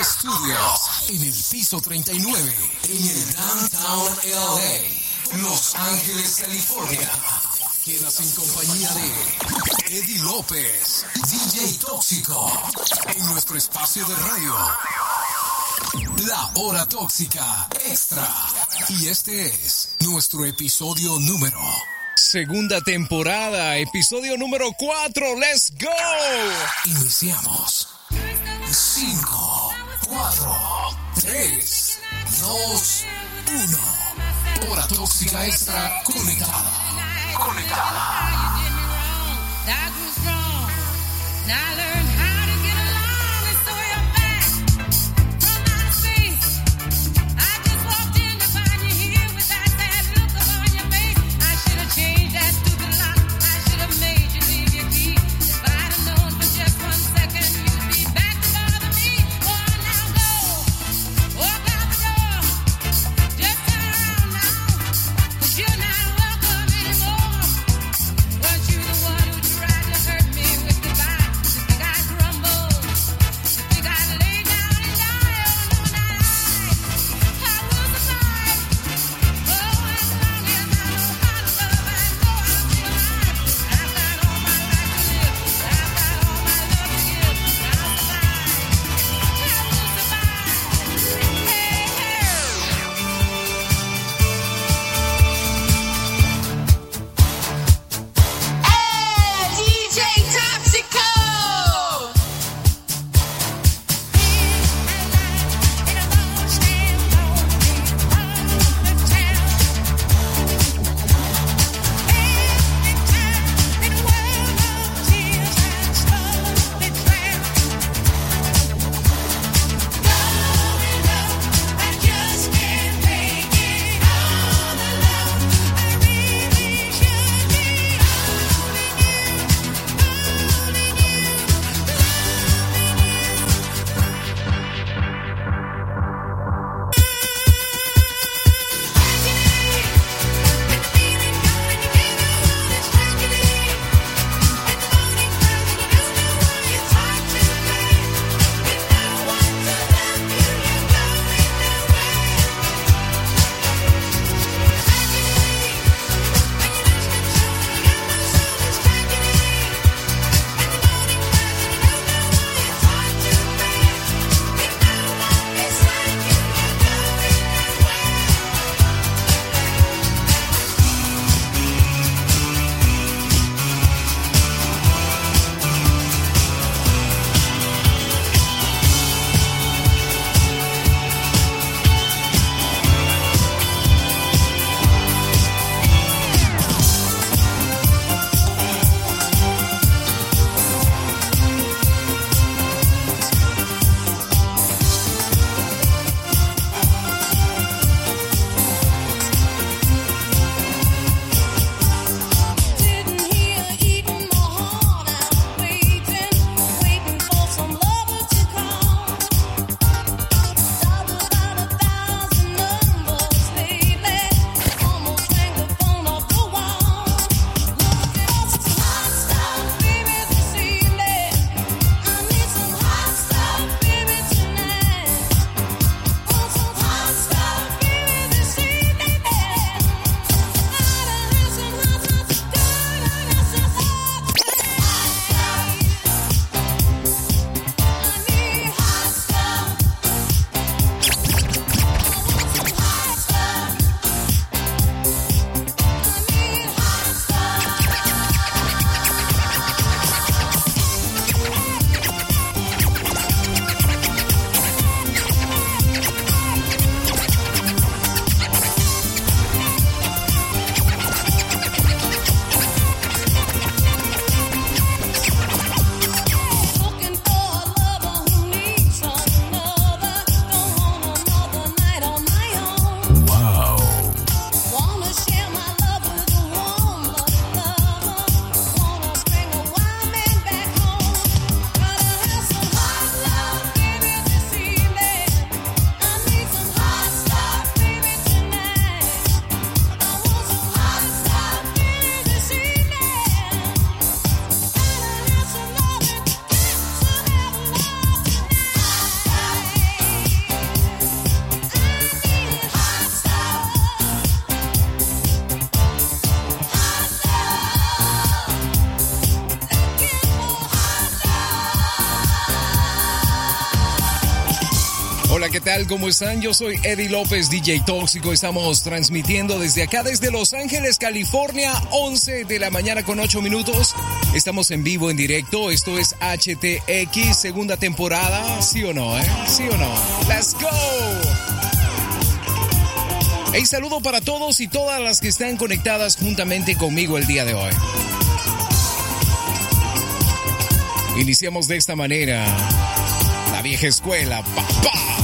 Studios, en el piso 39, en el Downtown LA, Los Ángeles, California. Quedas en compañía de Eddie López, DJ Tóxico, en nuestro espacio de radio. La Hora Tóxica Extra. Y este es nuestro episodio número. Segunda temporada, episodio número 4. ¡Let's go! Iniciamos. 5, 4, 3, 2, 1. Hora Tóxica Extra conectada. Conectada. ¿Cómo están? Yo soy Eddie López, DJ Tóxico. Estamos transmitiendo desde acá, desde Los Ángeles, California, 11 de la mañana con 8 minutos. Estamos en vivo, en directo. Esto es HTX, segunda temporada. ¿Sí o no, eh? ¿Sí o no? ¡Let's go! Hey, saludo para todos y todas las que están conectadas juntamente conmigo el día de hoy. Iniciamos de esta manera. La vieja escuela, papá.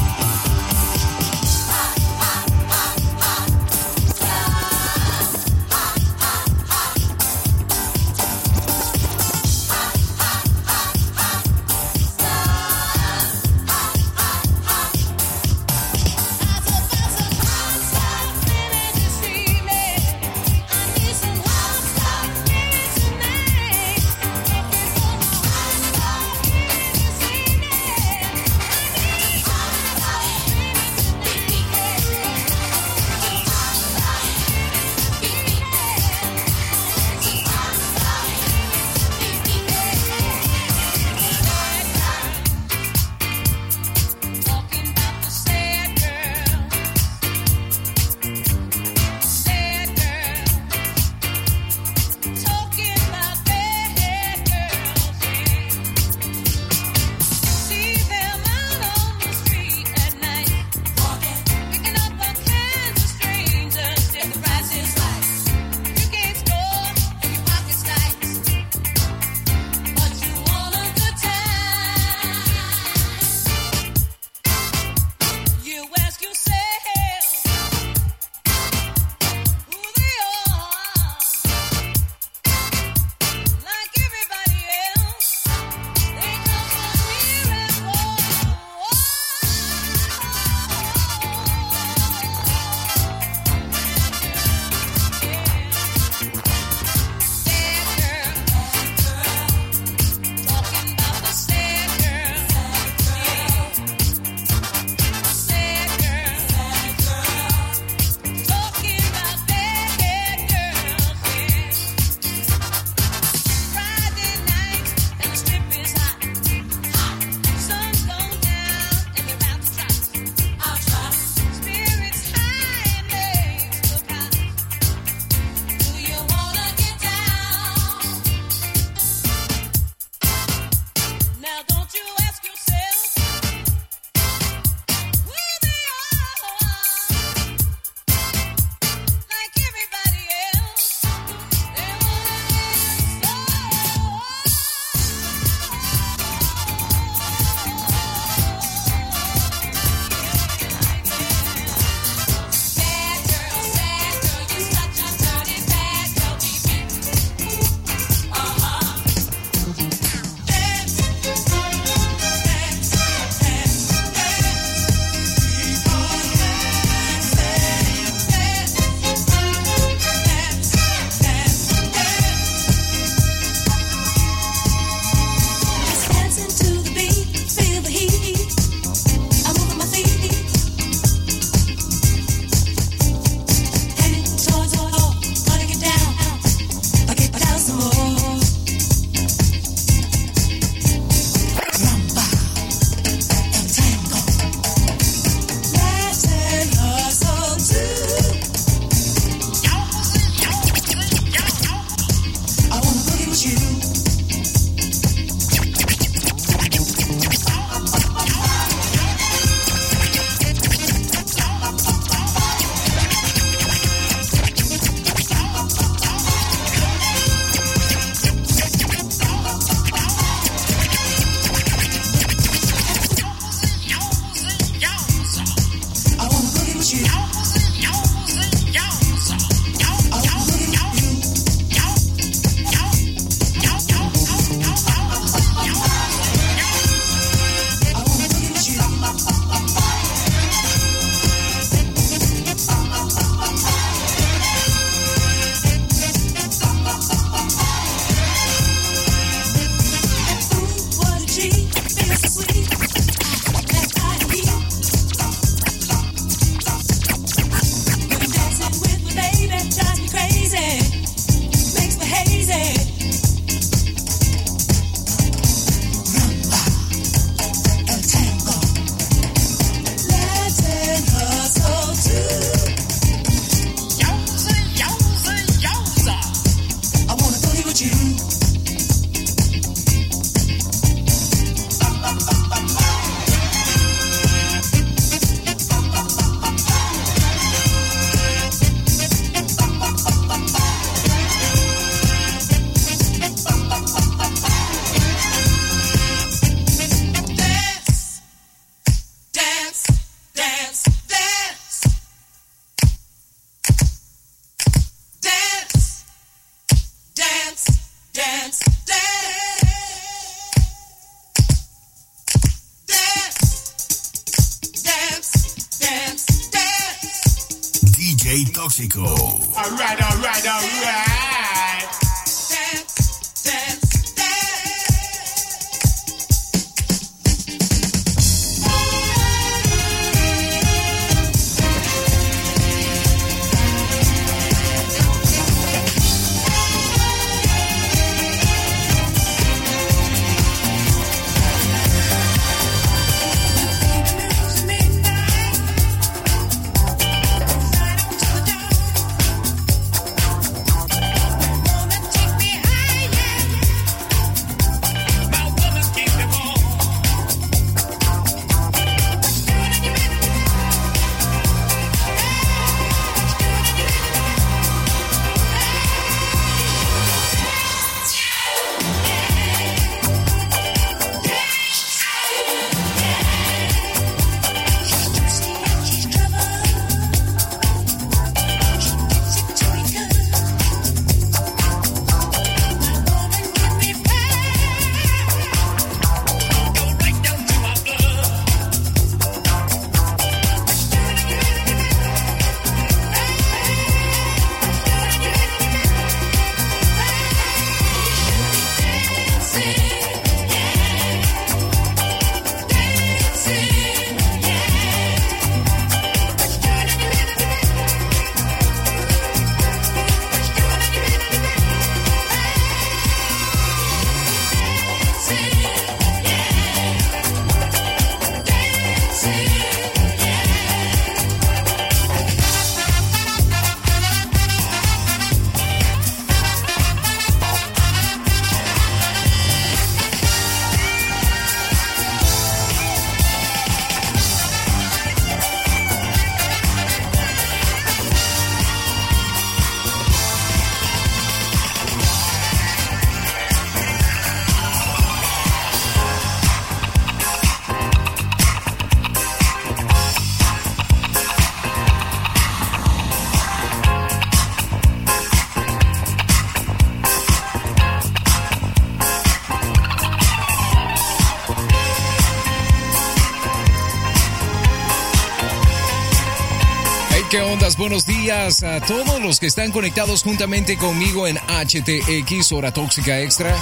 A todos los que están conectados juntamente conmigo en HTX Hora Tóxica Extra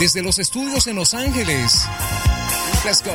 desde los estudios en Los Ángeles. Let's go.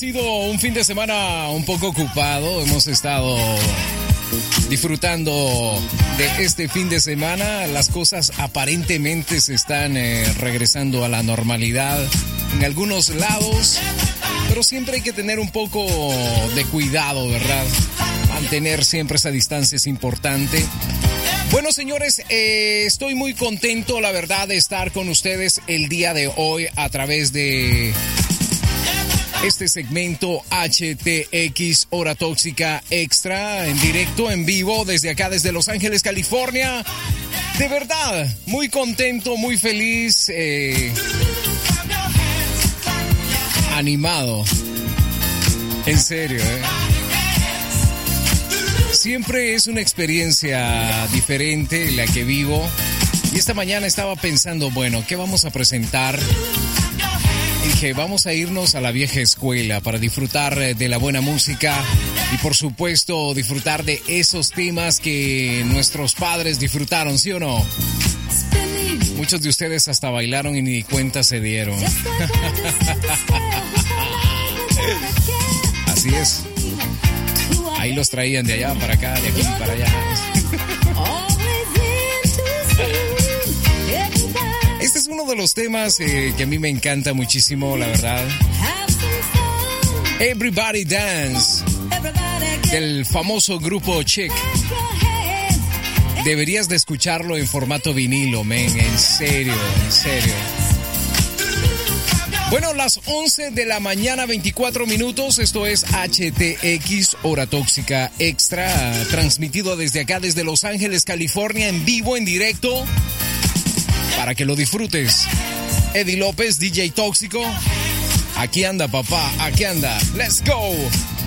Sido un fin de semana un poco ocupado. Hemos estado disfrutando de este fin de semana. Las cosas aparentemente se están eh, regresando a la normalidad en algunos lados, pero siempre hay que tener un poco de cuidado, ¿verdad? Mantener siempre esa distancia es importante. Bueno, señores, eh, estoy muy contento, la verdad, de estar con ustedes el día de hoy a través de este segmento HTX Hora Tóxica Extra en directo, en vivo, desde acá, desde Los Ángeles, California. De verdad, muy contento, muy feliz, eh, animado. En serio, ¿eh? Siempre es una experiencia diferente la que vivo. Y esta mañana estaba pensando, bueno, ¿qué vamos a presentar? Dije, vamos a irnos a la vieja escuela para disfrutar eh, de la buena música y por supuesto disfrutar de esos temas que nuestros padres disfrutaron, ¿sí o no? Muchos de ustedes hasta bailaron y ni cuenta se dieron. Así es. Ahí los traían de allá para acá, de aquí para allá. Es uno de los temas eh, que a mí me encanta muchísimo, la verdad. Everybody Dance, del famoso grupo Chick. Deberías de escucharlo en formato vinilo, men, en serio, en serio. Bueno, las 11 de la mañana, 24 minutos. Esto es HTX Hora Tóxica Extra, transmitido desde acá, desde Los Ángeles, California, en vivo, en directo, para que lo disfrutes. Eddie López, DJ Tóxico. Aquí anda, papá, aquí anda. Let's go.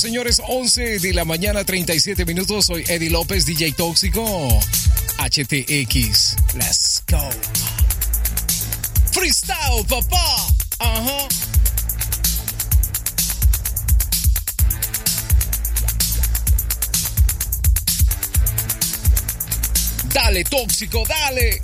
señores, 11 de la mañana, 37 minutos. Soy Eddie López, DJ Tóxico. HTX. Let's go. Freestyle, papá. Ajá. Dale, tóxico, dale.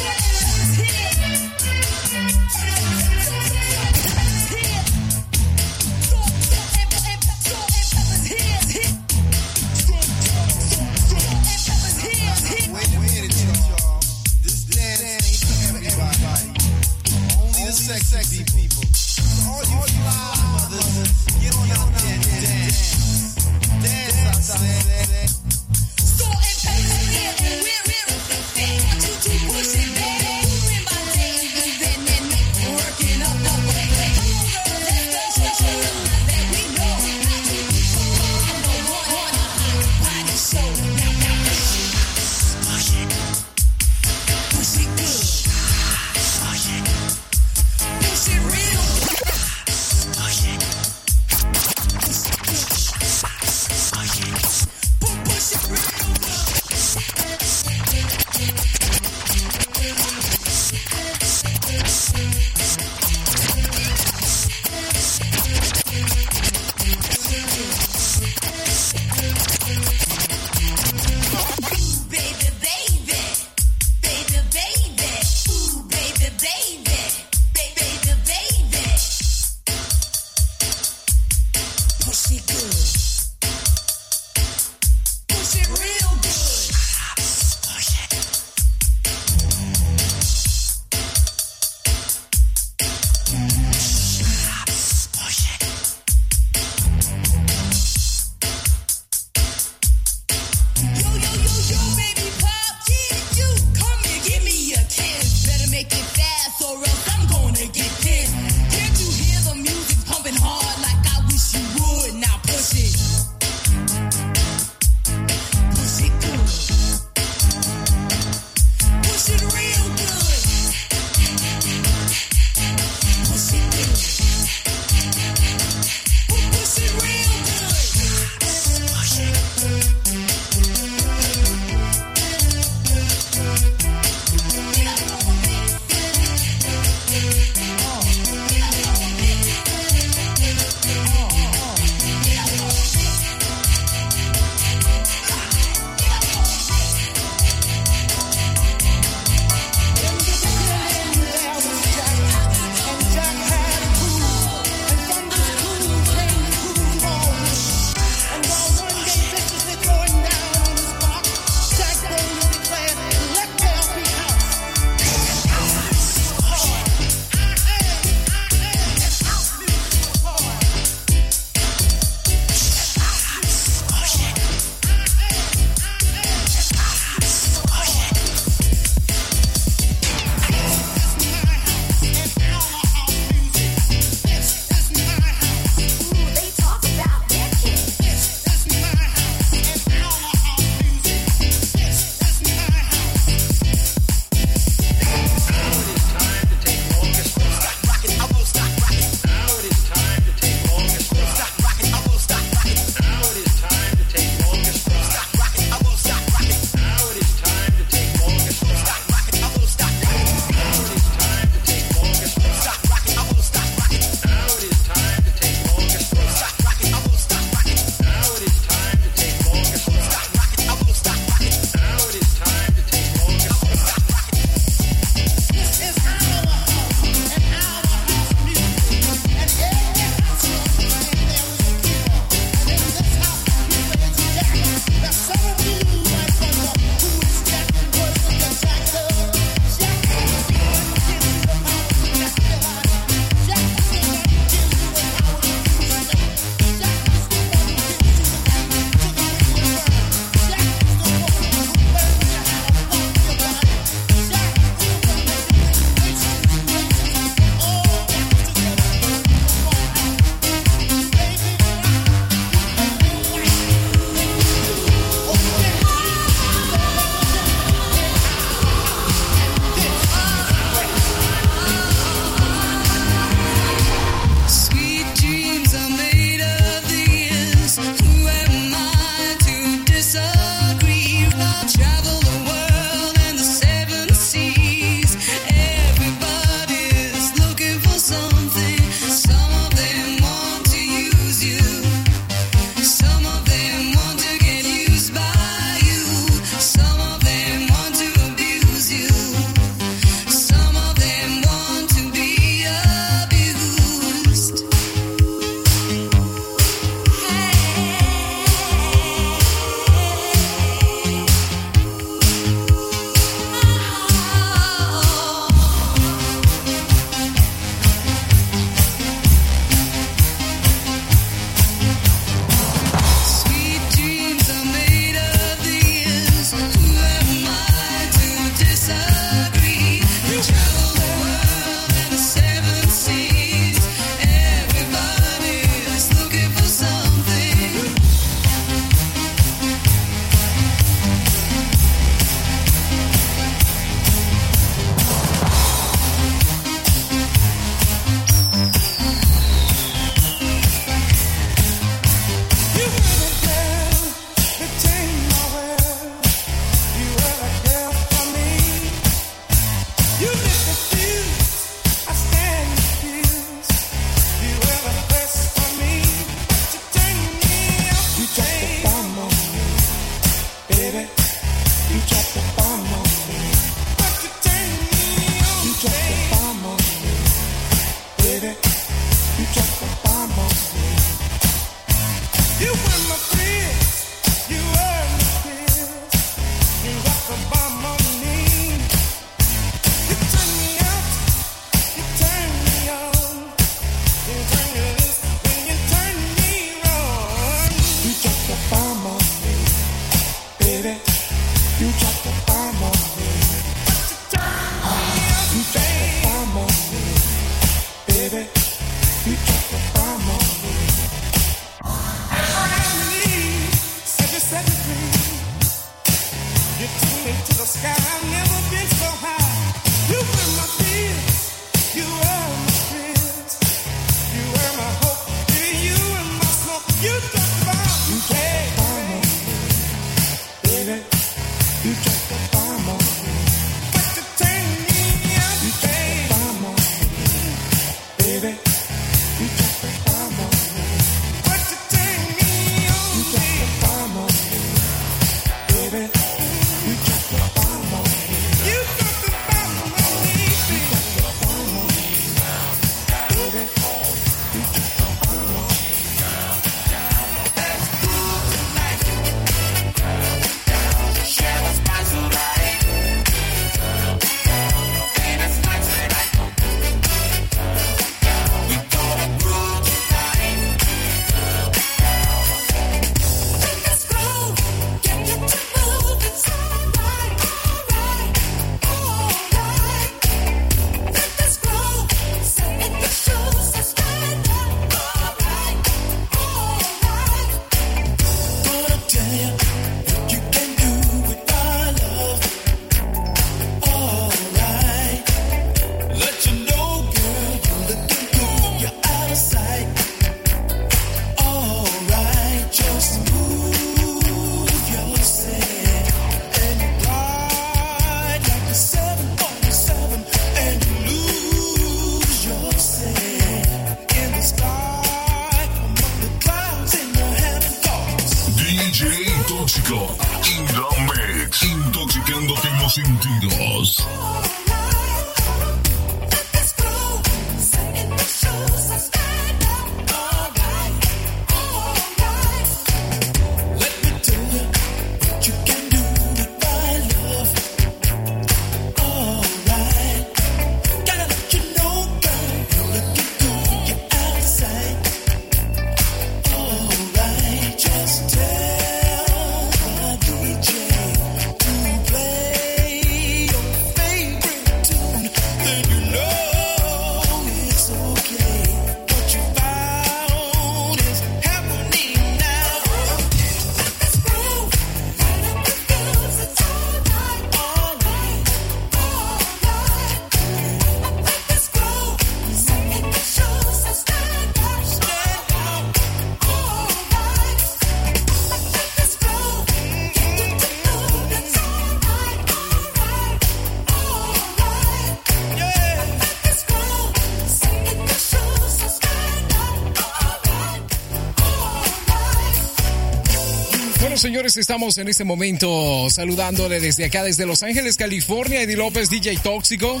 señores, estamos en este momento saludándole desde acá, desde Los Ángeles, California, Eddie López, DJ Tóxico.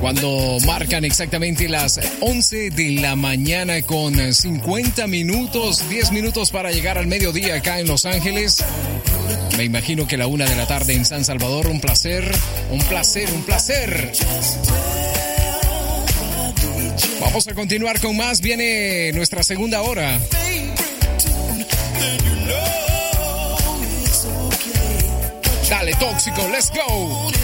Cuando marcan exactamente las 11 de la mañana con 50 minutos, 10 minutos para llegar al mediodía acá en Los Ángeles. Me imagino que la una de la tarde en San Salvador, un placer, un placer, un placer. Vamos a continuar con más, viene nuestra segunda hora. Dale, tóxico, let's go.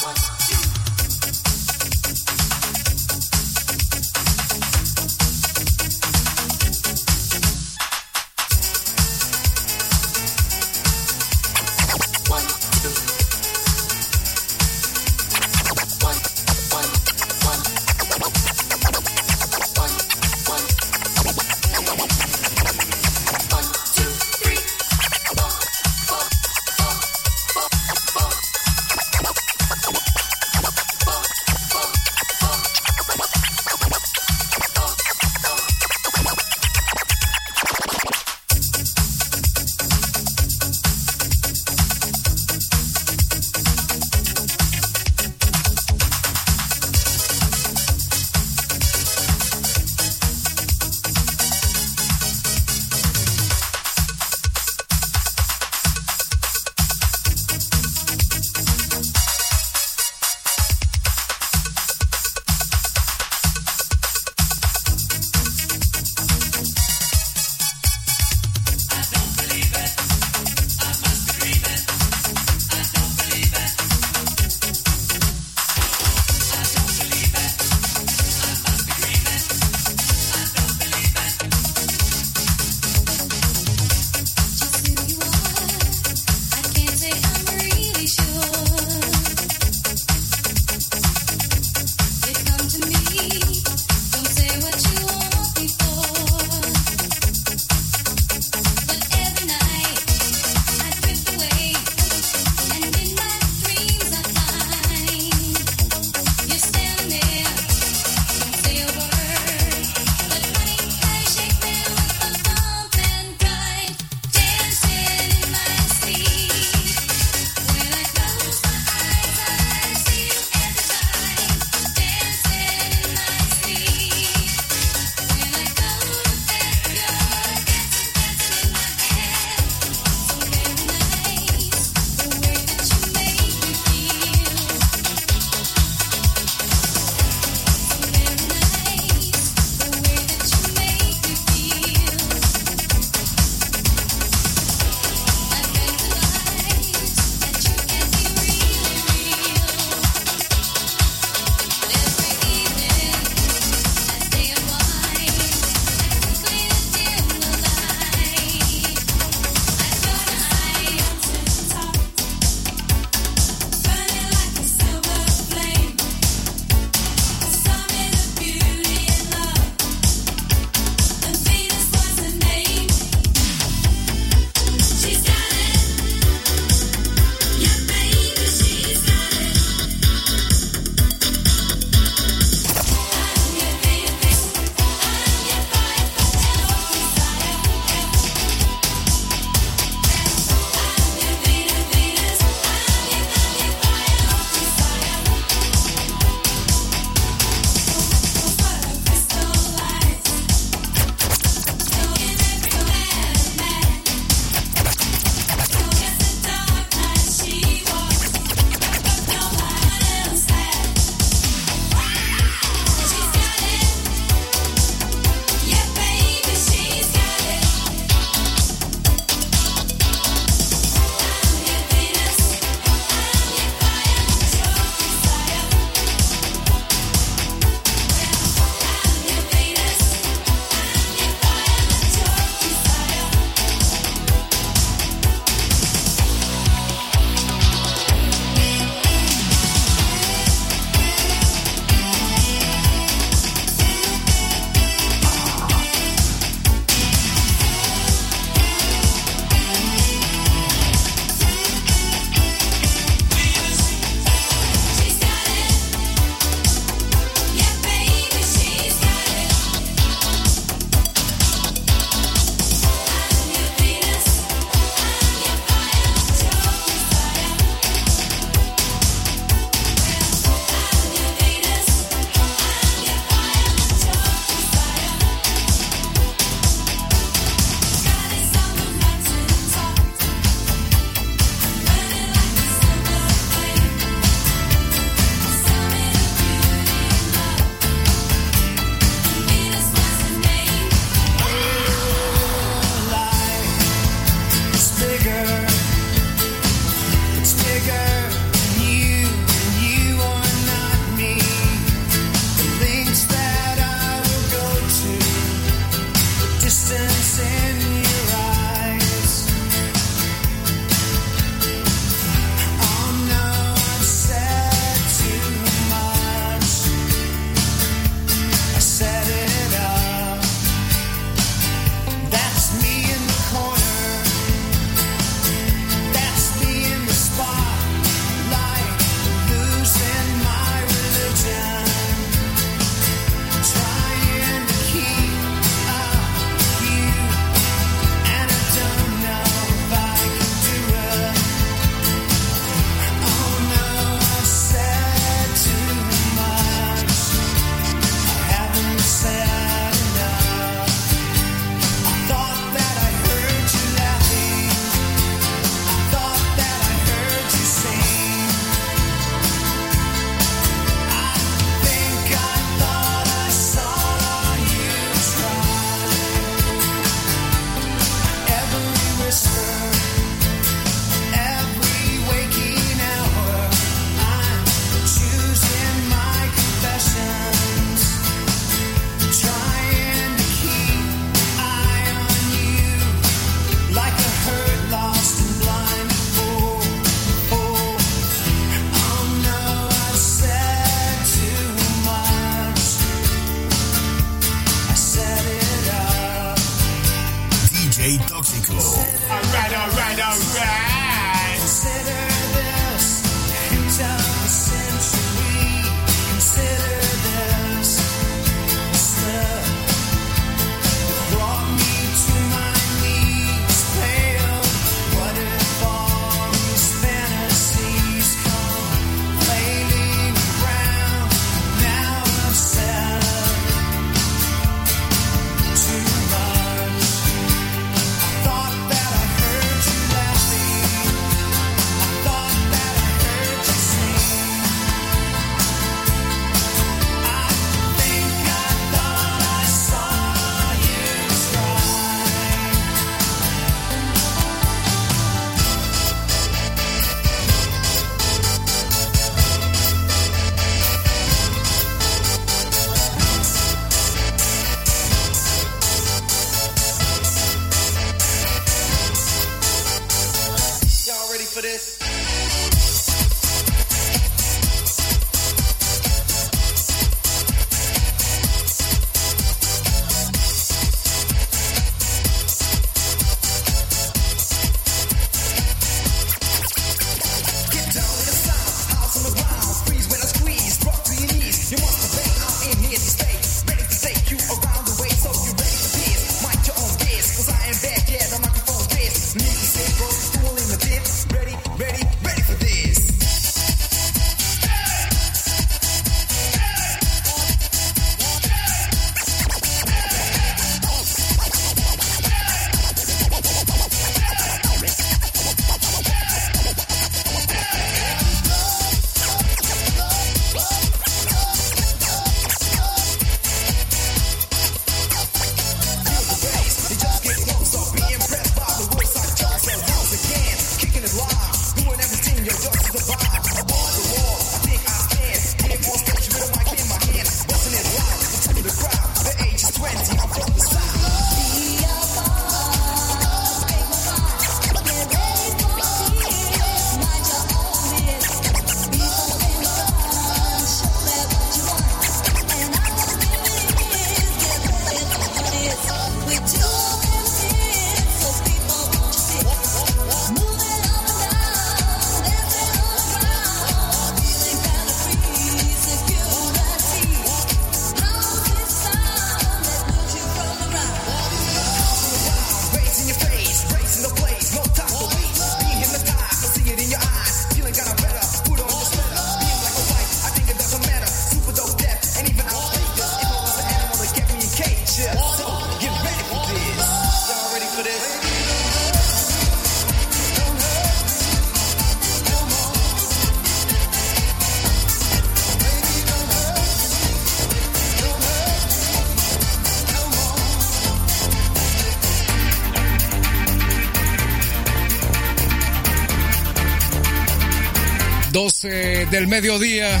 del mediodía.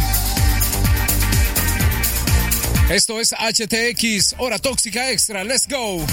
Esto es HTX, hora tóxica extra. Let's go.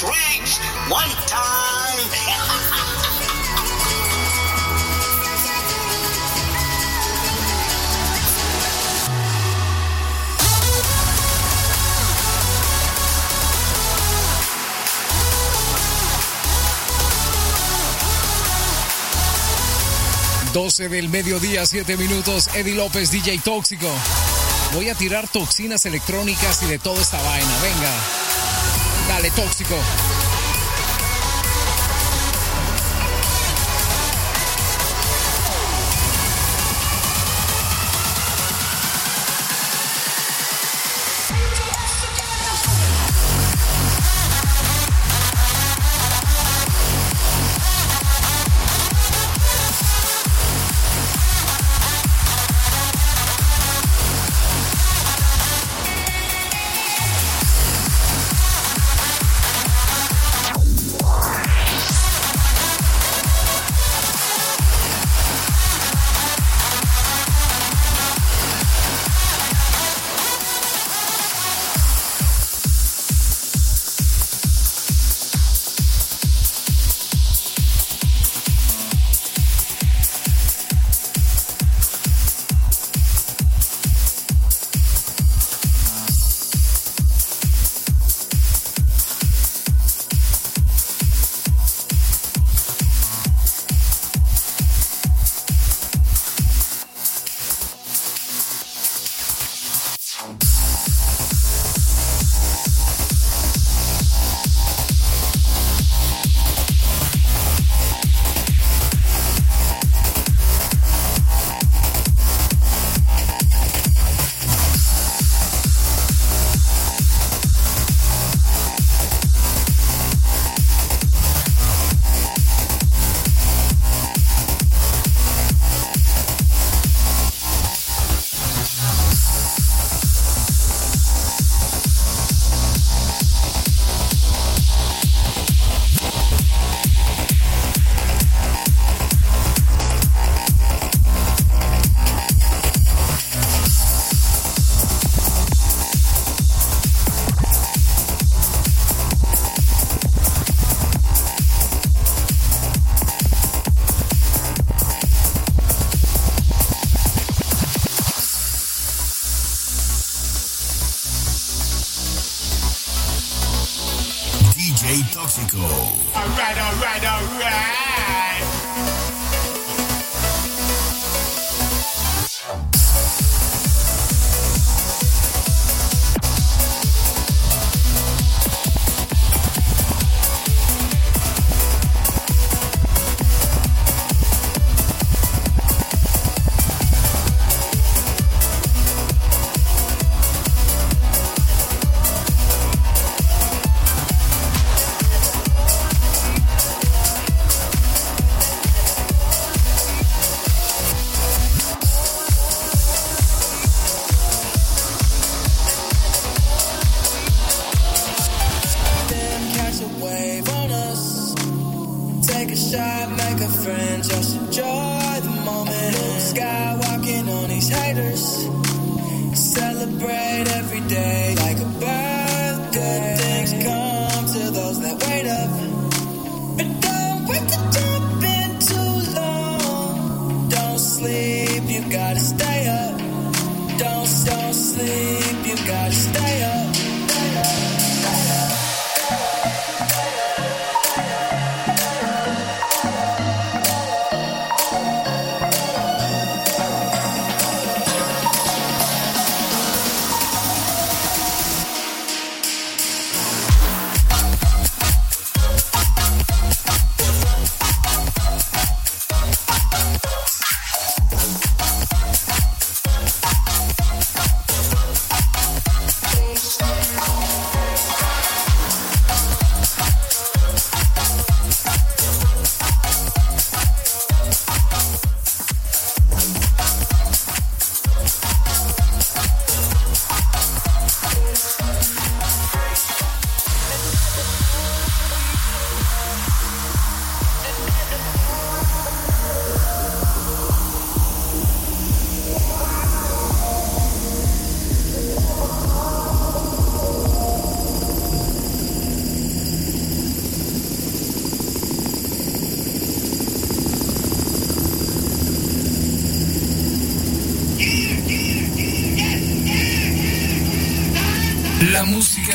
Drinks one time. ...12 del mediodía, 7 minutos... ...Eddie López, DJ Tóxico... ...voy a tirar toxinas electrónicas... ...y de toda esta vaina, venga... ...dale, Tóxico...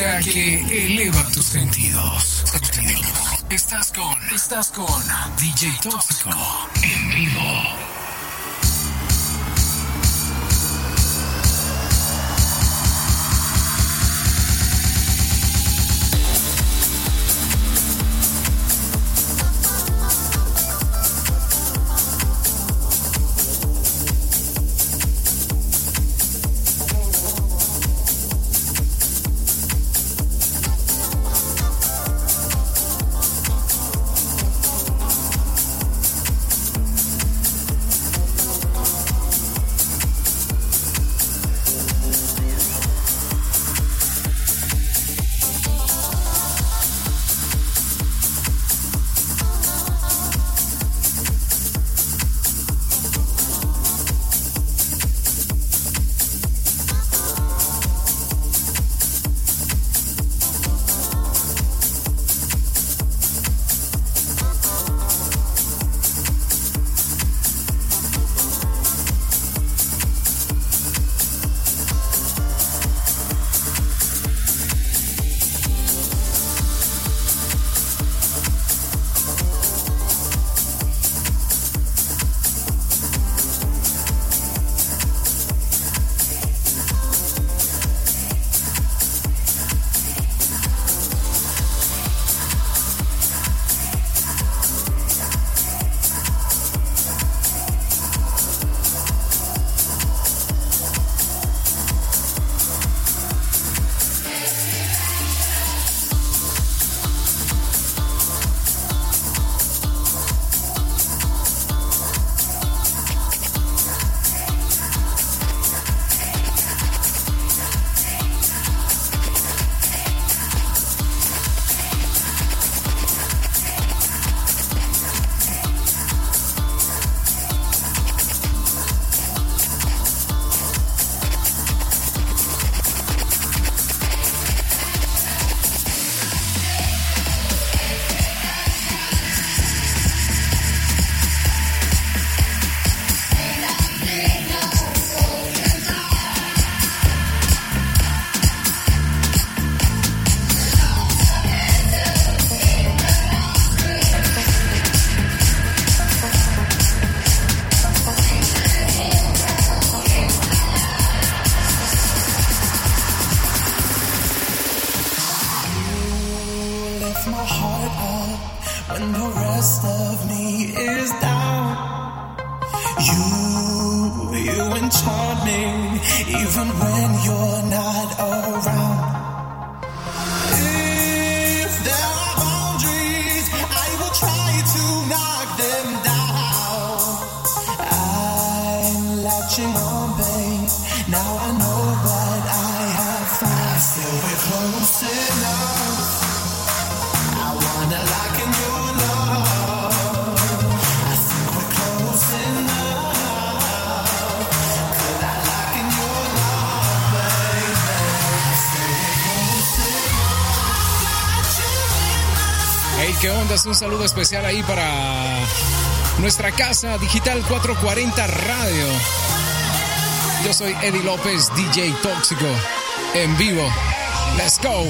música que eleva tus sentidos. Estás con, estás con DJ Tóxico en vivo. especial ahí para nuestra casa digital 440 Radio. Yo soy Eddie López, DJ Tóxico, en vivo. Let's go.